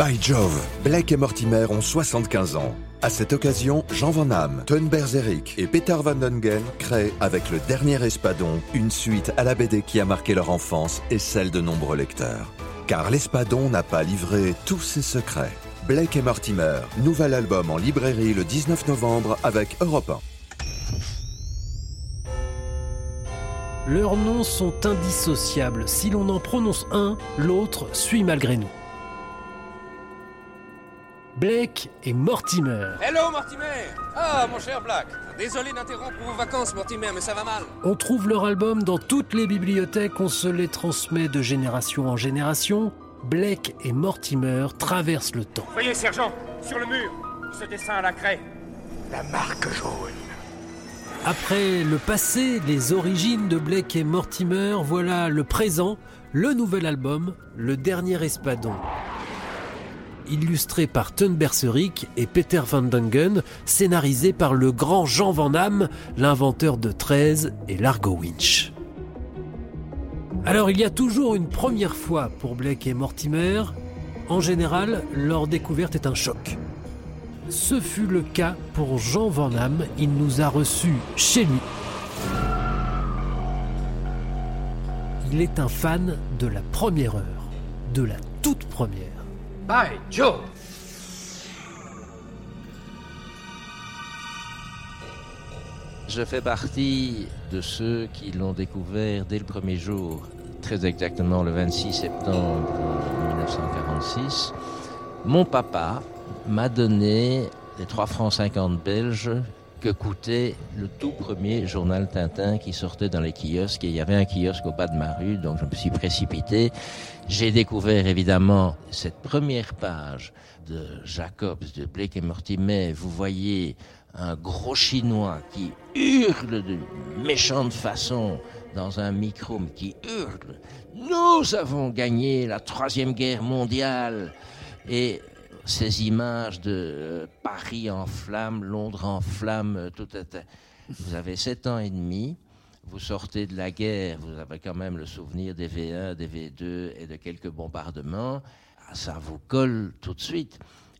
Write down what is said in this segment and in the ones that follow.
By Jove, Blake et Mortimer ont 75 ans. À cette occasion, Jean Van Hamme, Ton Berzeric et Peter Van Dungen créent, avec le dernier Espadon, une suite à la BD qui a marqué leur enfance et celle de nombreux lecteurs. Car l'Espadon n'a pas livré tous ses secrets. Blake et Mortimer, nouvel album en librairie le 19 novembre avec Europe 1. Leurs noms sont indissociables. Si l'on en prononce un, l'autre suit malgré nous. Blake et Mortimer. Hello Mortimer Ah mon cher Black Désolé d'interrompre vos vacances Mortimer, mais ça va mal. On trouve leur album dans toutes les bibliothèques, on se les transmet de génération en génération. Blake et Mortimer traversent le temps. Voyez sergent, sur le mur, ce dessin à la craie. La marque jaune. Après le passé, les origines de Blake et Mortimer, voilà le présent, le nouvel album, le dernier Espadon illustré par Ton Berserick et Peter Van Dungen, scénarisé par le grand Jean Van Hamme, l'inventeur de 13 et Largo Winch. Alors il y a toujours une première fois pour Blake et Mortimer. En général, leur découverte est un choc. Ce fut le cas pour Jean Van Hamme, il nous a reçus chez lui. Il est un fan de la première heure, de la toute première. By Joe Je fais partie de ceux qui l'ont découvert dès le premier jour, très exactement le 26 septembre 1946. Mon papa m'a donné les 3 francs 50 belges que coûtait le tout premier journal Tintin qui sortait dans les kiosques. Et il y avait un kiosque au bas de ma rue, donc je me suis précipité. J'ai découvert évidemment cette première page de Jacobs, de Blake et Mortimer. Vous voyez un gros chinois qui hurle de méchante façon dans un micro, mais qui hurle. Nous avons gagné la troisième guerre mondiale. Et ces images de euh, Paris en flammes, Londres en flammes, euh, tout Vous avez sept ans et demi, vous sortez de la guerre, vous avez quand même le souvenir des V1, des V2 et de quelques bombardements. Ah, ça vous colle tout de suite.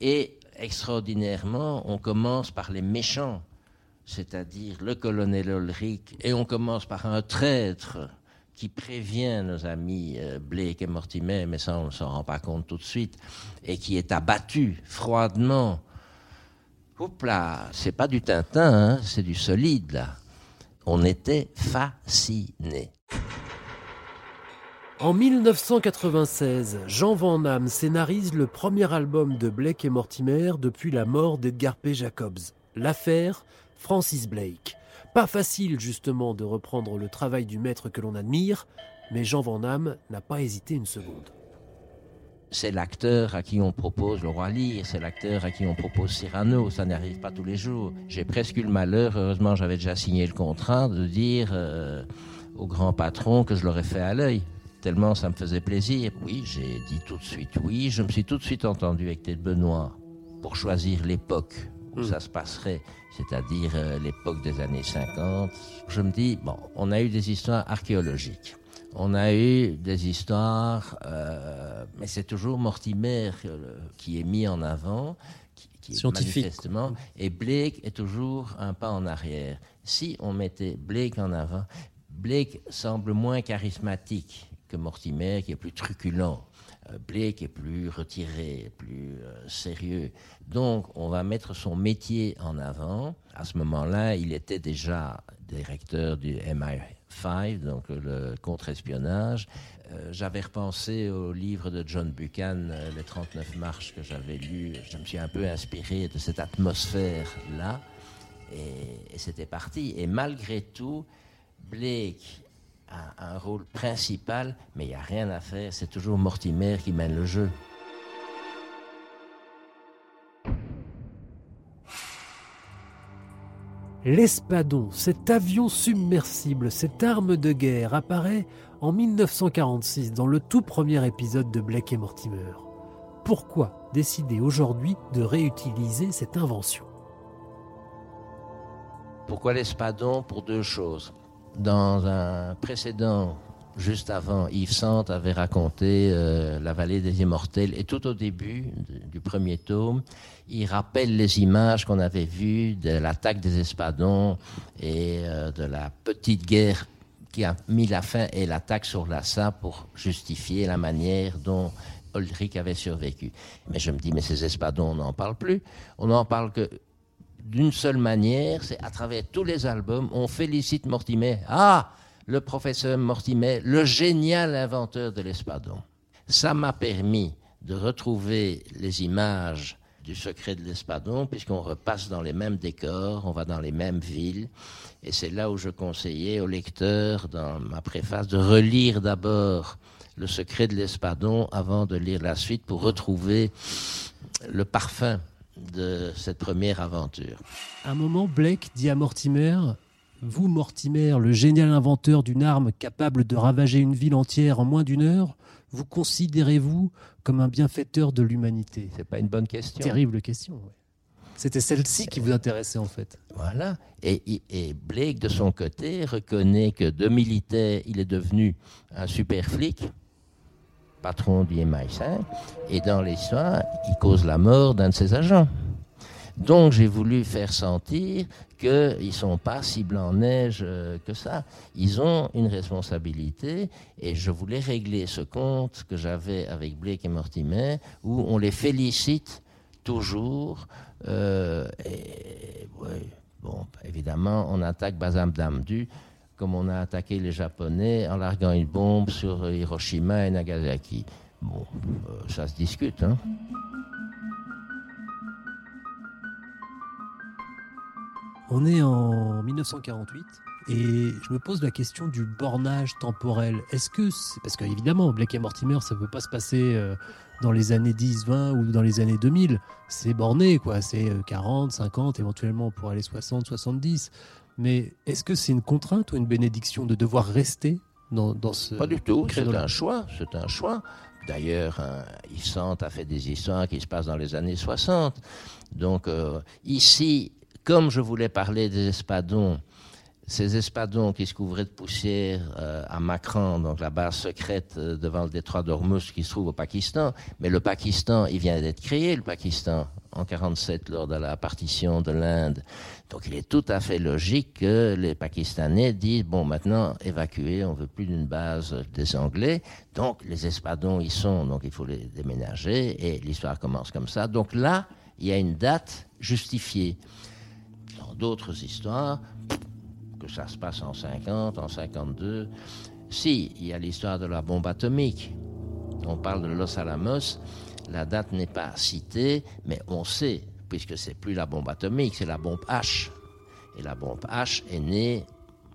Et extraordinairement, on commence par les méchants, c'est-à-dire le colonel Ulrich, et on commence par un traître qui prévient nos amis euh, Blake et Mortimer, mais ça on ne s'en rend pas compte tout de suite, et qui est abattu froidement. Oups là, c'est pas du Tintin, hein, c'est du solide là. On était fascinés. En 1996, Jean Van Hamme scénarise le premier album de Blake et Mortimer depuis la mort d'Edgar P. Jacobs, l'affaire Francis Blake. Pas facile justement de reprendre le travail du maître que l'on admire, mais Jean Van Hamme n'a pas hésité une seconde. C'est l'acteur à qui on propose le roi Lear, c'est l'acteur à qui on propose Cyrano, ça n'arrive pas tous les jours. J'ai presque eu le malheur, heureusement j'avais déjà signé le contrat, de dire euh, au grand patron que je l'aurais fait à l'œil tellement ça me faisait plaisir. Oui, j'ai dit tout de suite oui. Je me suis tout de suite entendu avec Ted Benoît pour choisir l'époque où hmm. ça se passerait c'est-à-dire euh, l'époque des années 50. Je me dis, bon, on a eu des histoires archéologiques. On a eu des histoires, euh, mais c'est toujours Mortimer euh, qui est mis en avant, qui, qui est manifestement, et Blake est toujours un pas en arrière. Si on mettait Blake en avant, Blake semble moins charismatique que Mortimer, qui est plus truculent. Euh, Blake est plus retiré, plus euh, sérieux. Donc, on va mettre son métier en avant. À ce moment-là, il était déjà directeur du MI5, donc le contre-espionnage. Euh, j'avais repensé au livre de John Buchan, Les 39 marches, que j'avais lu. Je me suis un peu inspiré de cette atmosphère-là. Et, et c'était parti. Et malgré tout, Blake un, rôle principal, mais il n'y a rien à faire, c'est toujours Mortimer qui mène le jeu. L'Espadon, cet avion submersible, cette arme de guerre, apparaît en 1946 dans le tout premier épisode de Blake et Mortimer. Pourquoi décider aujourd'hui de réutiliser cette invention? Pourquoi l'Espadon? Pour deux choses dans un précédent juste avant, Yves Sand avait raconté euh, La vallée des immortels. Et tout au début du premier tome, il rappelle les images qu'on avait vues de l'attaque des espadons et euh, de la petite guerre qui a mis la fin et l'attaque sur Lassa pour justifier la manière dont Ulrich avait survécu. Mais je me dis, mais ces espadons, on n'en parle plus. On n'en parle que d'une seule manière, c'est à travers tous les albums, on félicite Mortimer. Ah, le professeur Mortimer, le génial inventeur de l'espadon. Ça m'a permis de retrouver les images du secret de l'espadon, puisqu'on repasse dans les mêmes décors, on va dans les mêmes villes. Et c'est là où je conseillais aux lecteurs, dans ma préface, de relire d'abord le secret de l'espadon avant de lire la suite pour retrouver le parfum de cette première aventure. À un moment, Blake dit à Mortimer Vous, Mortimer, le génial inventeur d'une arme capable de ravager une ville entière en moins d'une heure, vous considérez-vous comme un bienfaiteur de l'humanité? C'est pas une bonne question. Terrible question. C'était celle-ci qui vous intéressait en fait. Voilà. Et, et, Blake, de son côté, reconnaît que de militaire, il est devenu un super flic, patron du MI5, et dans l'histoire, il cause la mort d'un de ses agents. Donc j'ai voulu faire sentir qu'ils ne sont pas si blancs-neige euh, que ça. Ils ont une responsabilité et je voulais régler ce compte que j'avais avec Blake et Mortimer où on les félicite toujours. Euh, bon, évidemment, on attaque Bazam Damdu comme on a attaqué les Japonais en larguant une bombe sur Hiroshima et Nagasaki. Bon, euh, ça se discute. Hein. On est en 1948 et je me pose la question du bornage temporel. Est-ce que c'est parce qu'évidemment Blake et Mortimer ça ne peut pas se passer euh, dans les années 10, 20 ou dans les années 2000, c'est borné quoi, c'est 40, euh, 50 éventuellement pour aller 60, 70. Mais est-ce que c'est une contrainte ou une bénédiction de devoir rester dans, dans ce Pas du tout, c'est un choix, c'est un choix. D'ailleurs, hein, a fait des histoires qui se passent dans les années 60. Donc euh, ici, comme je voulais parler des espadons, ces espadons qui se couvraient de poussière euh, à Makran, donc la base secrète euh, devant le détroit d'Ormuz qui se trouve au Pakistan. Mais le Pakistan, il vient d'être créé, le Pakistan, en 47 lors de la partition de l'Inde. Donc il est tout à fait logique que les Pakistanais disent, bon, maintenant, évacuer, on veut plus d'une base des Anglais. Donc les espadons y sont, donc il faut les déménager. Et l'histoire commence comme ça. Donc là, il y a une date justifiée d'autres histoires, que ça se passe en 50, en 52. Si, il y a l'histoire de la bombe atomique. On parle de Los Alamos. La date n'est pas citée, mais on sait, puisque c'est plus la bombe atomique, c'est la bombe H. Et la bombe H est née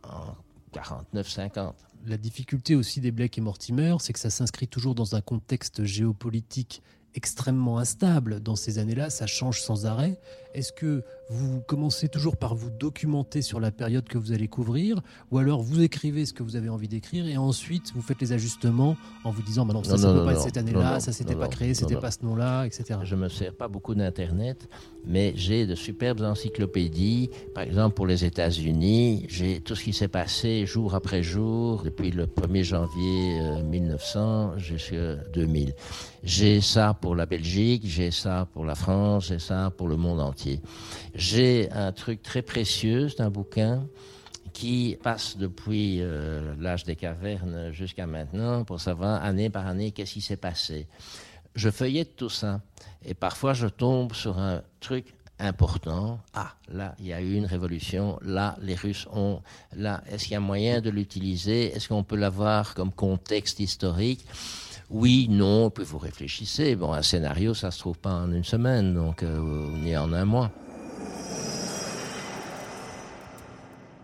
en 49-50. La difficulté aussi des Blake et Mortimer, c'est que ça s'inscrit toujours dans un contexte géopolitique extrêmement instable dans ces années-là, ça change sans arrêt. Est-ce que vous commencez toujours par vous documenter sur la période que vous allez couvrir, ou alors vous écrivez ce que vous avez envie d'écrire et ensuite vous faites les ajustements en vous disant, bah non, ça, ne peut pas être cette année-là, ça s'était pas créé, c'était pas ce nom-là, etc. Je me sers pas beaucoup d'Internet, mais j'ai de superbes encyclopédies. Par exemple, pour les États-Unis, j'ai tout ce qui s'est passé jour après jour depuis le 1er janvier 1900 euh, jusqu'à 2000. J'ai ça pour la Belgique, j'ai ça pour la France, j'ai ça pour le monde entier. J'ai un truc très précieux, c'est un bouquin qui passe depuis euh, l'âge des cavernes jusqu'à maintenant pour savoir année par année qu'est-ce qui s'est passé. Je feuillette tout ça et parfois je tombe sur un truc important. Ah, là, il y a eu une révolution. Là, les Russes ont. Là, est-ce qu'il y a moyen de l'utiliser? Est-ce qu'on peut l'avoir comme contexte historique? Oui, non, puis vous réfléchissez. Bon, un scénario, ça se trouve pas en une semaine, donc euh, ni en un mois.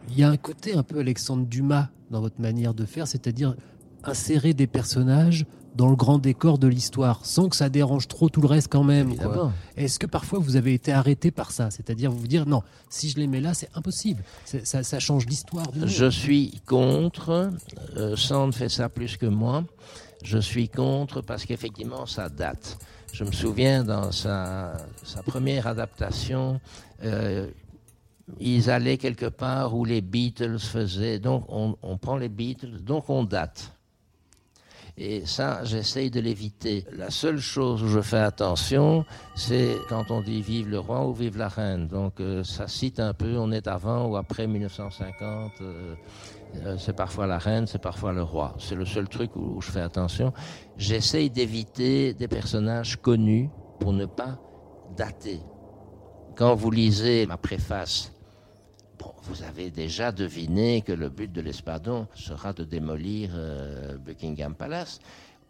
Il y a un côté un peu Alexandre Dumas dans votre manière de faire, c'est-à-dire insérer des personnages dans le grand décor de l'histoire, sans que ça dérange trop tout le reste quand même. Est-ce que parfois vous avez été arrêté par ça? C'est-à-dire vous vous dire non, si je les mets là, c'est impossible. Ça, change l'histoire. Je suis contre. Euh, Sand fait ça plus que moi. Je suis contre parce qu'effectivement, ça date. Je me souviens dans sa, sa première adaptation, euh, ils allaient quelque part où les Beatles faisaient. Donc on, prend les Beatles, donc on date. Et ça, j'essaye de l'éviter. La seule chose où je fais attention, c'est quand on dit vive le roi ou vive la reine. Donc euh, ça cite un peu, on est avant ou après 1950. Euh, euh, c'est parfois la reine, c'est parfois le roi. C'est le seul truc où, où je fais attention. J'essaye d'éviter des personnages connus pour ne pas dater. Quand vous lisez ma préface, vous avez déjà deviné que le but de l'Espadon sera de démolir euh, Buckingham Palace.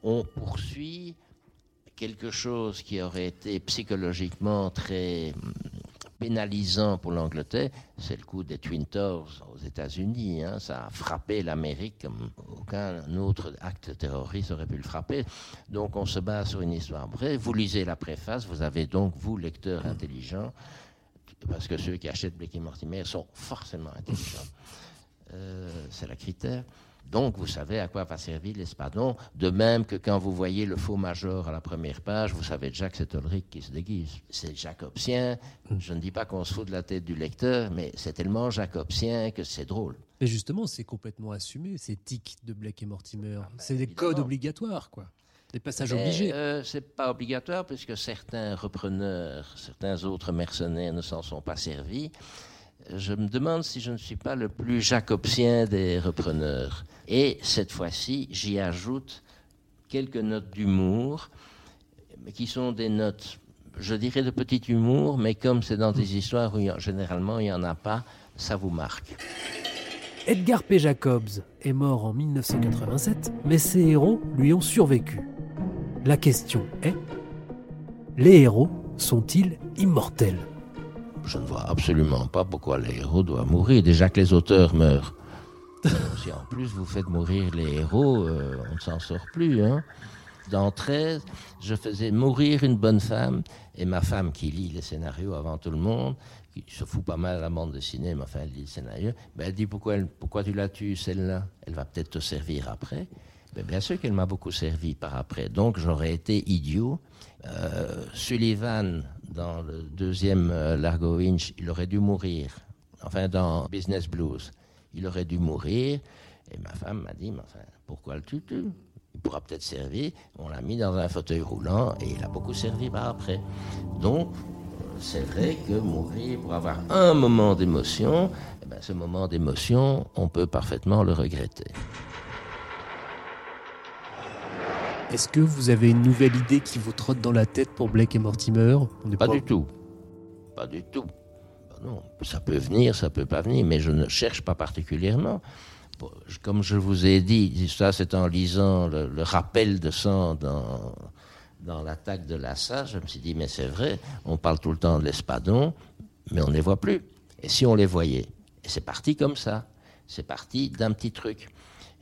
On poursuit quelque chose qui aurait été psychologiquement très hum, pénalisant pour l'Angleterre, c'est le coup des Twin Towers aux États-Unis. hein. Ça a frappé l'Amérique comme aucun autre acte terroriste aurait pu le frapper. Donc on se base sur une histoire vraie. Vous lisez la préface, vous avez donc, vous, lecteur intelligent, parce que ceux qui achètent Blake et Mortimer sont forcément intelligents. Euh, c'est le critère. Donc, vous savez à quoi va servir l'espadon. De même que quand vous voyez le faux major à la première page, vous savez déjà que c'est Ulrich qui se déguise. C'est jacobsien. Je ne dis pas qu'on se fout de la tête du lecteur, mais c'est tellement jacobsien que c'est drôle. Mais justement, c'est complètement assumé, ces tics de Blake et Mortimer. c'est des Ah, évidemment. codes obligatoires, quoi. Des passages Mais, obligés. euh, c'est pas obligatoire puisque certains repreneurs, certains autres mercenaires ne s'en sont pas servis. Je me demande si je ne suis pas le plus jacobsien des repreneurs. Et cette fois-ci, j'y ajoute quelques notes d'humour, mais qui sont des notes, je dirais de petit humour, mais comme c'est dans des histoires où il y en- généralement il n'y en a pas, ça vous marque. Edgar P. Jacobs est mort en 1987, mais ses héros lui ont survécu. La question est, les héros sont-ils immortels? Je ne vois absolument pas pourquoi les héros doivent mourir. Déjà que les auteurs meurent. Si en plus vous faites mourir les héros, euh, on ne s'en sort plus. Hein. Dans 13, je faisais mourir une bonne femme, et ma femme qui lit les scénarios avant tout le monde, qui se fout pas mal à la bande dessinée, mais enfin elle lit le scénario, ben, elle dit pourquoi, elle- pourquoi tu la tues celle-là? Elle va peut-être te servir après. Bien sûr qu'elle m'a beaucoup servi par après. Donc j'aurais été idiot. Euh, Sullivan, dans le deuxième euh, Largo Winch, il aurait dû mourir. Enfin, dans Business Blues, il aurait dû mourir. Et ma femme m'a dit, mais enfin, pourquoi le tues-tu? Il pourra peut-être servir. On l'a mis dans un fauteuil roulant et il a beaucoup servi par après. Donc, c'est vrai que mourir pour avoir un moment d'émotion, eh ben, ce moment d'émotion, on peut parfaitement le regretter. Est-ce que vous avez une nouvelle idée qui vous trotte dans la tête pour Blake et Mortimer? On Pas du tout. Pas du tout. Ben non, ça peut venir, ça peut pas venir, mais je ne cherche pas particulièrement. Bon, je- Comme je vous ai dit, ça c'est en lisant le, le rappel de sang dans, dans l'attaque de Lassa, je me suis dit, mais c'est vrai, on parle tout le temps de l'espadon, mais on ne les voit plus. Et si on les voyait? Et c'est parti comme ça. C'est parti d'un petit truc.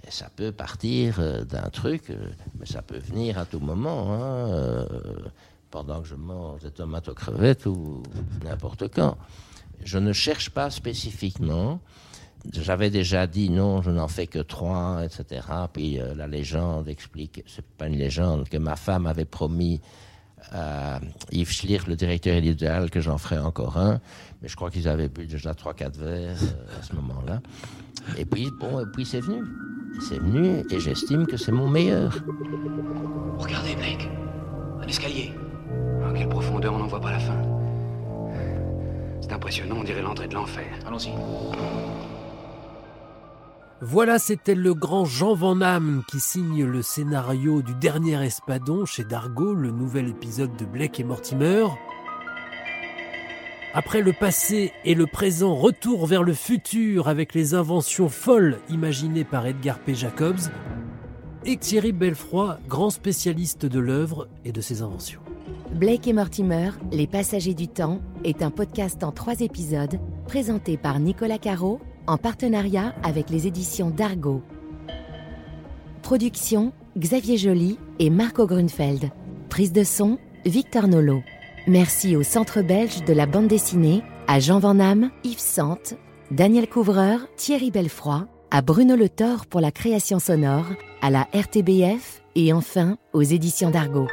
Ça peut partir euh, d'un truc, euh, mais ça peut venir à tout moment. hein, euh, pendant que je mange des tomates aux crevettes ou n'importe quand. Je ne cherche pas spécifiquement. J'avais déjà dit non, je n'en fais que trois, etc. Puis la légende explique, c'est pas une légende, que ma femme avait promis à Yves Schlier, le directeur éditorial, que j'en ferais encore un. Mais je crois qu'ils avaient bu déjà trois, quatre verres à ce moment-là. Et puis, bon, et puis c'est venu. C'est venu et j'estime que c'est mon meilleur. Regardez, Blake. Un escalier. À quelle profondeur on n'en voit pas la fin. C'est impressionnant, on dirait l'entrée de l'enfer. Allons-y. Voilà, c'était le grand Jean Van Damme qui signe le scénario du dernier Espadon chez Dargo, le nouvel épisode de Blake et Mortimer. Après le passé et le présent, retour vers le futur avec les inventions folles imaginées par Edgar P. Jacobs et Thierry Belfroy, grand spécialiste de l'œuvre et de ses inventions. Blake et Mortimer, Les Passagers du Temps, est un podcast en trois épisodes présenté par Nicolas Caro en partenariat avec les éditions d'Argo. Production Xavier Joly et Marco Grunfeld. Prise de son Victor Nolo. Merci au Centre belge de la bande dessinée, à Jean Van Damme, Yves Sante, Daniel Couvreur, Thierry Belfroy, à Bruno Le Thor pour la création sonore, à la RTBF et enfin aux éditions d'Argo.